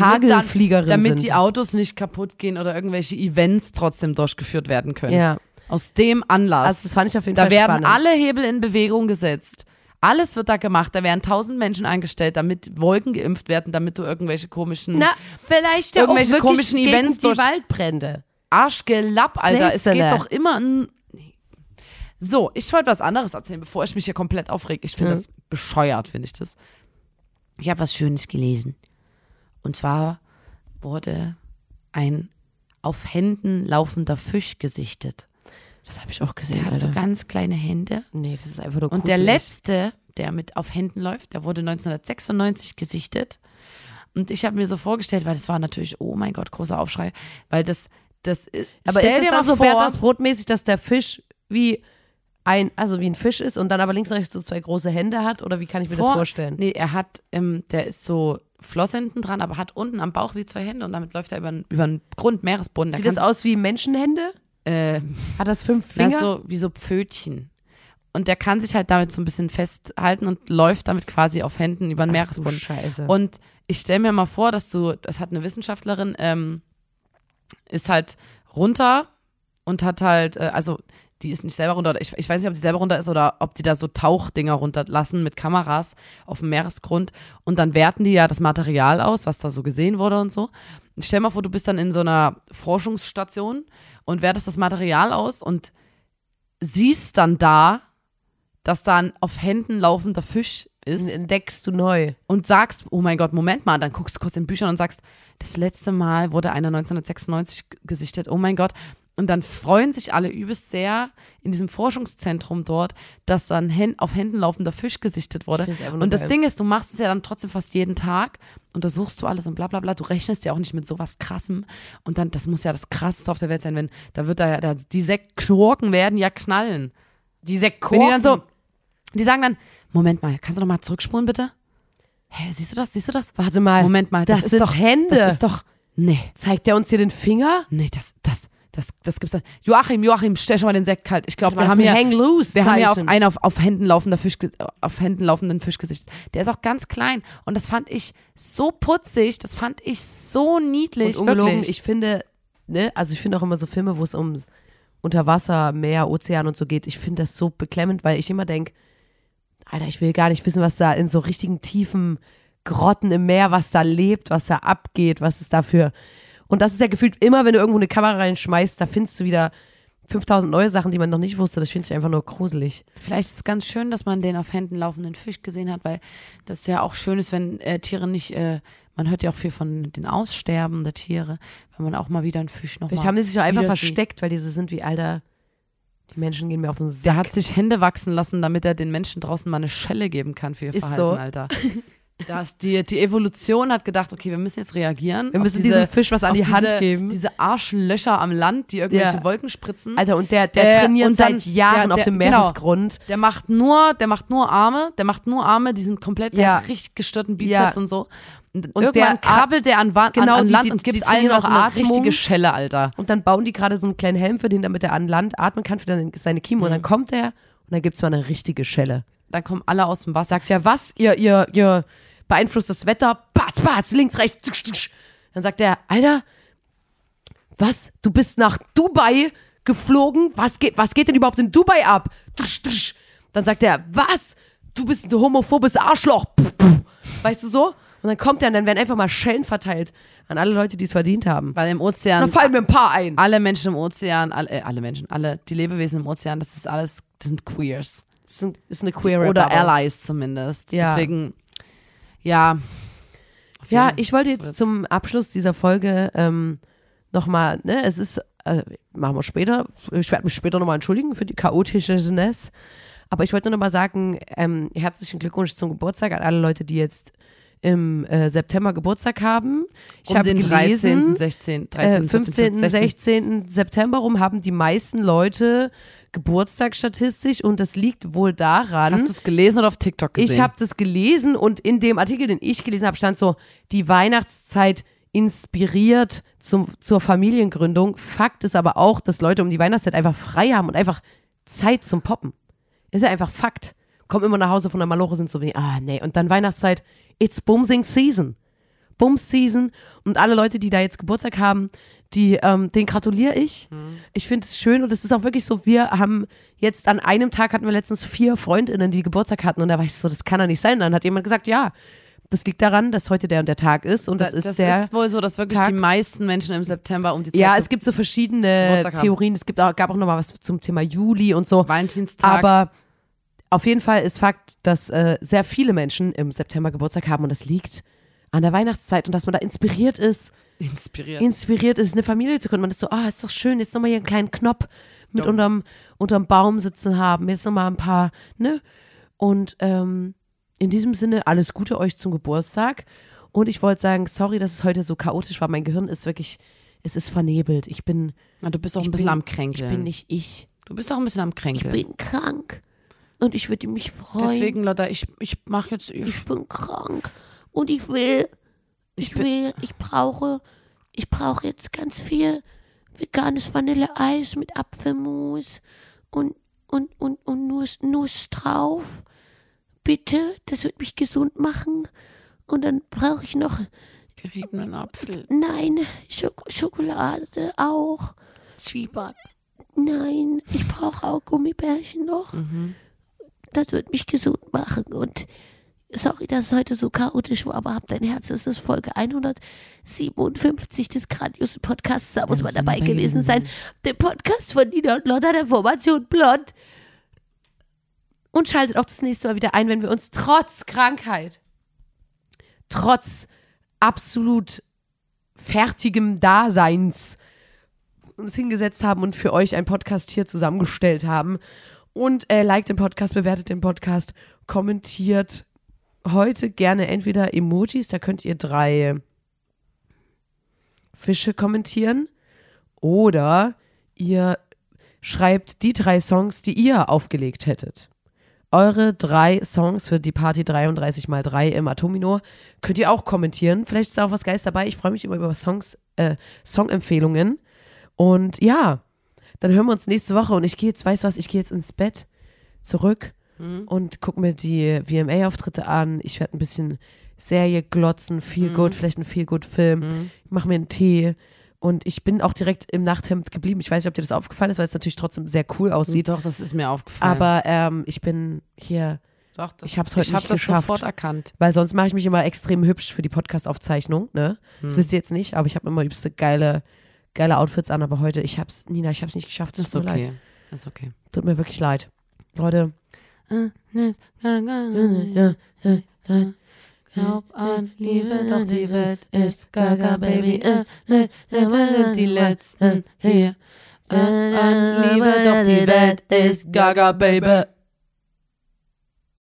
Speaker 2: Hagelfliegerin
Speaker 1: damit
Speaker 2: sind.
Speaker 1: die Autos nicht kaputt gehen oder irgendwelche Events trotzdem durchgeführt werden können.
Speaker 2: ja,
Speaker 1: Aus dem Anlass.
Speaker 2: also das fand ich auf jeden
Speaker 1: da
Speaker 2: Fall
Speaker 1: werden
Speaker 2: spannend.
Speaker 1: alle Hebel in Bewegung gesetzt. Alles wird da gemacht. Da werden tausend Menschen eingestellt, damit Wolken geimpft werden, damit du irgendwelche komischen
Speaker 2: Na, vielleicht ja
Speaker 1: Irgendwelche
Speaker 2: auch
Speaker 1: komischen
Speaker 2: gegen
Speaker 1: Events
Speaker 2: die
Speaker 1: durch-
Speaker 2: Waldbrände.
Speaker 1: Arschgelapp, Alter. Es geht doch immer. n- Nee. So, ich wollte was anderes erzählen, bevor ich mich hier komplett aufreg. Ich finde
Speaker 2: Mhm.
Speaker 1: das bescheuert, finde ich das. Ich habe was Schönes gelesen. Und zwar wurde ein auf Händen laufender Fisch gesichtet.
Speaker 2: Das habe ich auch gesehen,
Speaker 1: Der hat so
Speaker 2: Alter.
Speaker 1: ganz kleine Hände.
Speaker 2: Nee, das ist einfach nur
Speaker 1: Und der letzte, der mit auf Händen läuft, der wurde 1996 gesichtet. Und ich habe mir so vorgestellt, weil das war natürlich, oh mein Gott, großer Aufschrei, weil das, das, äh,
Speaker 2: Aber
Speaker 1: stell
Speaker 2: ist
Speaker 1: dir mal
Speaker 2: so
Speaker 1: vor,
Speaker 2: Berthas Brotmäßig, dass der Fisch wie ein, also wie ein Fisch ist und dann aber links und rechts so zwei große Hände hat? Oder wie kann ich mir das
Speaker 1: vor-
Speaker 2: vorstellen?
Speaker 1: Nee, er hat, ähm, der ist so Floss hinten dran, aber hat unten am Bauch wie zwei Hände und damit läuft er über, über den Grund, Meeresboden. Der
Speaker 2: Sieht das aus wie Menschenhände?
Speaker 1: Äh,
Speaker 2: Hat das fünf Finger?
Speaker 1: so, wie so Pfötchen. Und der kann sich halt damit so ein bisschen festhalten und läuft damit quasi auf Händen über den Meeresboden.
Speaker 2: Scheiße.
Speaker 1: Und ich stelle mir mal vor, dass du, das hat eine Wissenschaftlerin, ähm, ist halt runter und hat halt, äh, also die ist nicht selber runter, ich, ich weiß nicht, ob die selber runter ist oder ob die da so Tauchdinger runterlassen mit Kameras auf dem Meeresgrund und dann werten die ja das Material aus, was da so gesehen wurde und so. Und stell mal vor, du bist dann in so einer Forschungsstation und wertest das Material aus und siehst dann da, dass da ein auf Händen laufender Fisch ist
Speaker 2: entdeckst du neu.
Speaker 1: und sagst, oh mein Gott, Moment mal, dann guckst du kurz in Büchern und sagst, das letzte Mal wurde einer 1996 g- gesichtet, oh mein Gott. Und dann freuen sich alle übelst sehr in diesem Forschungszentrum dort, dass dann auf Händen laufender Fisch gesichtet wurde. Und das
Speaker 2: geil.
Speaker 1: Ding ist, du machst es ja dann trotzdem fast jeden Tag, untersuchst du alles und bla bla bla. Du rechnest ja auch nicht mit sowas krassem. Und dann, das muss ja das krasseste auf der Welt sein, wenn, da wird da ja, die Sektorken werden ja knallen.
Speaker 2: Diese
Speaker 1: Wenn die dann so, die sagen dann, Moment mal, kannst du noch mal zurückspulen bitte? Hä, siehst du das? Siehst du das?
Speaker 2: Warte mal.
Speaker 1: Moment mal, das,
Speaker 2: das
Speaker 1: ist doch
Speaker 2: Hände.
Speaker 1: Das ist doch nee,
Speaker 2: Zeigt der uns hier den Finger?
Speaker 1: nee, das das das das gibt's dann. Joachim, Joachim, stell schon mal den Sekt kalt. Ich glaube, wir haben hier
Speaker 2: Hang Loose
Speaker 1: wir haben ja auf einen auf, auf Händen laufender Fisch auf Händen laufenden Fisch gesichtet. Der ist auch ganz klein und das fand ich so putzig, das fand ich so niedlich,
Speaker 2: Und ungelogen,
Speaker 1: wirklich.
Speaker 2: ich finde, ne, also ich finde auch immer so Filme, wo es um Unterwasser, Meer, Ozean und so geht. Ich finde das so beklemmend, weil ich immer denke, Alter, ich will gar nicht wissen, was da in so richtigen tiefen Grotten im Meer, was da lebt, was da abgeht, was es dafür. Und das ist ja gefühlt immer, wenn du irgendwo eine Kamera reinschmeißt, da findest du wieder 5000 neue Sachen, die man noch nicht wusste. Das finde ich einfach nur gruselig.
Speaker 1: Vielleicht ist es ganz schön, dass man den auf Händen laufenden Fisch gesehen hat, weil das ja auch schön ist, wenn äh, Tiere nicht, äh, man hört ja auch viel von den Aussterben der Tiere, wenn man auch mal wieder einen Fisch noch
Speaker 2: Vielleicht haben die sich auch einfach versteckt, weil die so sind wie, Alter, die Menschen gehen mir auf den Sack.
Speaker 1: Der hat sich Hände wachsen lassen, damit er den Menschen draußen mal eine Schelle geben kann für ihr
Speaker 2: Ist
Speaker 1: Verhalten,
Speaker 2: so.
Speaker 1: Alter. Das, die, die Evolution hat gedacht, okay, wir müssen jetzt reagieren.
Speaker 2: Wir müssen
Speaker 1: diese,
Speaker 2: diesem Fisch was an die Hand
Speaker 1: diese,
Speaker 2: geben.
Speaker 1: Diese Arschlöcher am Land, die irgendwelche
Speaker 2: Ja.
Speaker 1: Wolken spritzen.
Speaker 2: Alter, und der, der
Speaker 1: Äh,
Speaker 2: trainiert
Speaker 1: und dann-
Speaker 2: seit Jahren
Speaker 1: der-
Speaker 2: auf dem
Speaker 1: der- genau.
Speaker 2: Meeresgrund.
Speaker 1: Der macht nur, der macht nur Arme, der macht nur Arme, die sind komplett, der
Speaker 2: Ja.
Speaker 1: hat richtig gestörten Bizeps
Speaker 2: Ja.
Speaker 1: und so. Und,
Speaker 2: Und
Speaker 1: irgendwann
Speaker 2: der-
Speaker 1: krabbelt der an, Wa-
Speaker 2: Genau,
Speaker 1: an, an Land
Speaker 2: die-
Speaker 1: und
Speaker 2: die
Speaker 1: gibt allen noch eine
Speaker 2: Atmung.
Speaker 1: richtige Schelle, Alter.
Speaker 2: Und dann bauen die gerade so einen kleinen Helm für den, damit er an Land atmen kann für seine. Und
Speaker 1: Mhm.
Speaker 2: dann kommt er und dann gibt's mal eine richtige Schelle.
Speaker 1: Dann kommen alle aus dem Wasser.
Speaker 2: Sagt ja, was? Ihr, ihr, ihr beeinflusst das Wetter. Batz, batz, links, rechts. tsch, tsch. Dann sagt er, Alter, was? Du bist nach Dubai geflogen? Was geht, was geht denn überhaupt in Dubai ab? Tsch, tsch. Dann sagt er, was? Du bist ein homophobes Arschloch. Puh, puh. Weißt du so? Und dann kommt er und dann werden einfach mal Schellen verteilt an alle Leute, die es verdient haben.
Speaker 1: Weil im Ozean
Speaker 2: Dann fallen mir ein paar ein.
Speaker 1: alle Menschen im Ozean, alle, äh, alle Menschen, alle, die Lebewesen im Ozean, das ist alles, das sind Queers.
Speaker 2: Das ist, ein, ist eine queer
Speaker 1: Oder
Speaker 2: Bubble.
Speaker 1: Allies zumindest.
Speaker 2: Ja.
Speaker 1: Deswegen, ja.
Speaker 2: Ja, ich wollte jetzt zum Abschluss dieser Folge ähm, nochmal, ne, es ist, äh, machen wir später, ich werde mich später nochmal entschuldigen für die chaotischness, aber ich wollte nur nochmal sagen, ähm, herzlichen Glückwunsch zum Geburtstag an alle Leute, die jetzt im äh, September Geburtstag haben. Ich
Speaker 1: um
Speaker 2: habe
Speaker 1: den
Speaker 2: gelesen,
Speaker 1: 13., 16., 13.,
Speaker 2: äh,
Speaker 1: 14.,
Speaker 2: 15.,
Speaker 1: 16.
Speaker 2: 16. September rum haben die meisten Leute Geburtstag statistisch und das liegt wohl daran,
Speaker 1: Hast du es gelesen oder auf TikTok gesehen?
Speaker 2: ich habe das gelesen und in dem Artikel, den ich gelesen habe, stand so, die Weihnachtszeit inspiriert zum, zur Familiengründung. Fakt ist aber auch, dass Leute um die Weihnachtszeit einfach frei haben und einfach Zeit zum Poppen. Ist ja einfach Fakt. Kommen immer nach Hause von der Malore, sind so wie, ah, nee. Und dann Weihnachtszeit, it's Bumsing Season. Bums Season. Und alle Leute, die da jetzt Geburtstag haben, die, ähm, den gratuliere ich. Ich finde es schön und es ist auch wirklich so, wir haben jetzt an einem Tag hatten wir letztens vier Freundinnen, die Geburtstag hatten und da war ich so, das kann doch nicht sein. Dann hat jemand gesagt, ja, das liegt daran, dass heute der und der Tag ist und das,
Speaker 1: das
Speaker 2: ist der.
Speaker 1: ist wohl so, dass wirklich
Speaker 2: Tag.
Speaker 1: die meisten Menschen im September um die Zeit
Speaker 2: ja, es gibt so verschiedene. Theorien. Es gibt auch, gab auch noch mal was zum Thema Juli und so.
Speaker 1: Valentinstag.
Speaker 2: Aber auf jeden Fall ist Fakt, dass äh, sehr viele Menschen im September Geburtstag haben und das liegt an der Weihnachtszeit und dass man da inspiriert ist,
Speaker 1: inspiriert.
Speaker 2: inspiriert ist, eine Familie zu gründen. Man ist so, ah, ist doch schön, jetzt nochmal hier einen kleinen Knopf mit
Speaker 1: Dumm.
Speaker 2: unterm, unterm Baum sitzen haben, jetzt nochmal ein paar, ne? Und ähm, in diesem Sinne, alles Gute euch zum Geburtstag. Und ich wollte sagen, sorry, dass es heute so chaotisch war. Mein Gehirn ist wirklich, es ist vernebelt. Ich bin,
Speaker 1: Na, du bist auch
Speaker 2: ich
Speaker 1: ein bisschen
Speaker 2: bin-
Speaker 1: am
Speaker 2: ich
Speaker 1: Kränkeln.
Speaker 2: bin nicht ich.
Speaker 1: du bist auch ein bisschen am
Speaker 2: Ich
Speaker 1: Kränkeln.
Speaker 2: bin krank. Und ich würde mich freuen.
Speaker 1: Deswegen, Lotta, ich, ich mach jetzt. Ich,
Speaker 2: ich bin krank. Und ich will, ich, will, ich brauche, ich brauche jetzt ganz viel veganes Vanilleeis mit Apfelmus und, und, und, und Nuss, Nuss drauf. Bitte, das wird mich gesund machen. Und dann brauche ich noch,
Speaker 1: geriebenen Apfel.
Speaker 2: nein, Schok Schokolade auch.
Speaker 1: Zwieback.
Speaker 2: Nein, ich brauche auch Gummibärchen noch. Das wird mich gesund machen. Und sorry, dass es heute so chaotisch war, aber habt dein Herz, es ist Folge 157 des grandiosen Podcasts. Da muss man dabei gewesen sein. Der Podcast von Nina und Lotta der Formation Blond. Und schaltet auch das nächste Mal wieder ein, wenn wir uns trotz Krankheit, trotz absolut fertigem Daseins uns hingesetzt haben und für euch einen Podcast hier zusammengestellt haben. Und äh, liked den Podcast, bewertet den Podcast, kommentiert heute gerne entweder Emojis, da könnt ihr drei Fische kommentieren, oder ihr schreibt die drei Songs, die ihr aufgelegt hättet. Eure drei Songs für die Party 33 mal 3 im Atomino könnt ihr auch kommentieren. Vielleicht ist da auch was Geiles dabei. Ich freue mich immer über Songs, äh, Songempfehlungen. Und ja, dann hören wir uns nächste Woche und ich gehe jetzt, weißt du was, ich gehe jetzt ins Bett zurück und gucke mir die VMA-Auftritte an. Ich werde ein bisschen Serie glotzen, Feel Good, vielleicht einen Feel Good Film. Ich mache mir einen Tee und ich bin auch direkt im Nachthemd geblieben. Ich weiß nicht, ob dir das aufgefallen ist, weil es natürlich trotzdem sehr cool aussieht.
Speaker 1: Doch, das ist mir aufgefallen.
Speaker 2: Aber ähm, ich bin hier,
Speaker 1: Doch, das,
Speaker 2: ich hab's heute
Speaker 1: ich hab
Speaker 2: nicht
Speaker 1: das
Speaker 2: geschafft.
Speaker 1: sofort erkannt.
Speaker 2: weil sonst mache ich mich immer extrem hübsch für die Podcast-Aufzeichnung. Ne? Das wisst ihr jetzt nicht, aber ich habe immer übelste geile, geile Outfits an. Aber heute, ich hab's, Nina, ich hab's nicht geschafft. Es
Speaker 1: Ist
Speaker 2: tut mir leid.
Speaker 1: okay. Ist okay.
Speaker 2: Tut mir wirklich leid. Leute,
Speaker 1: Glaub an Liebe, doch die Welt ist gaga, Baby. Äh, äh, äh, wir sind die Letzten hier. An Liebe, doch die Welt ist gaga, Baby.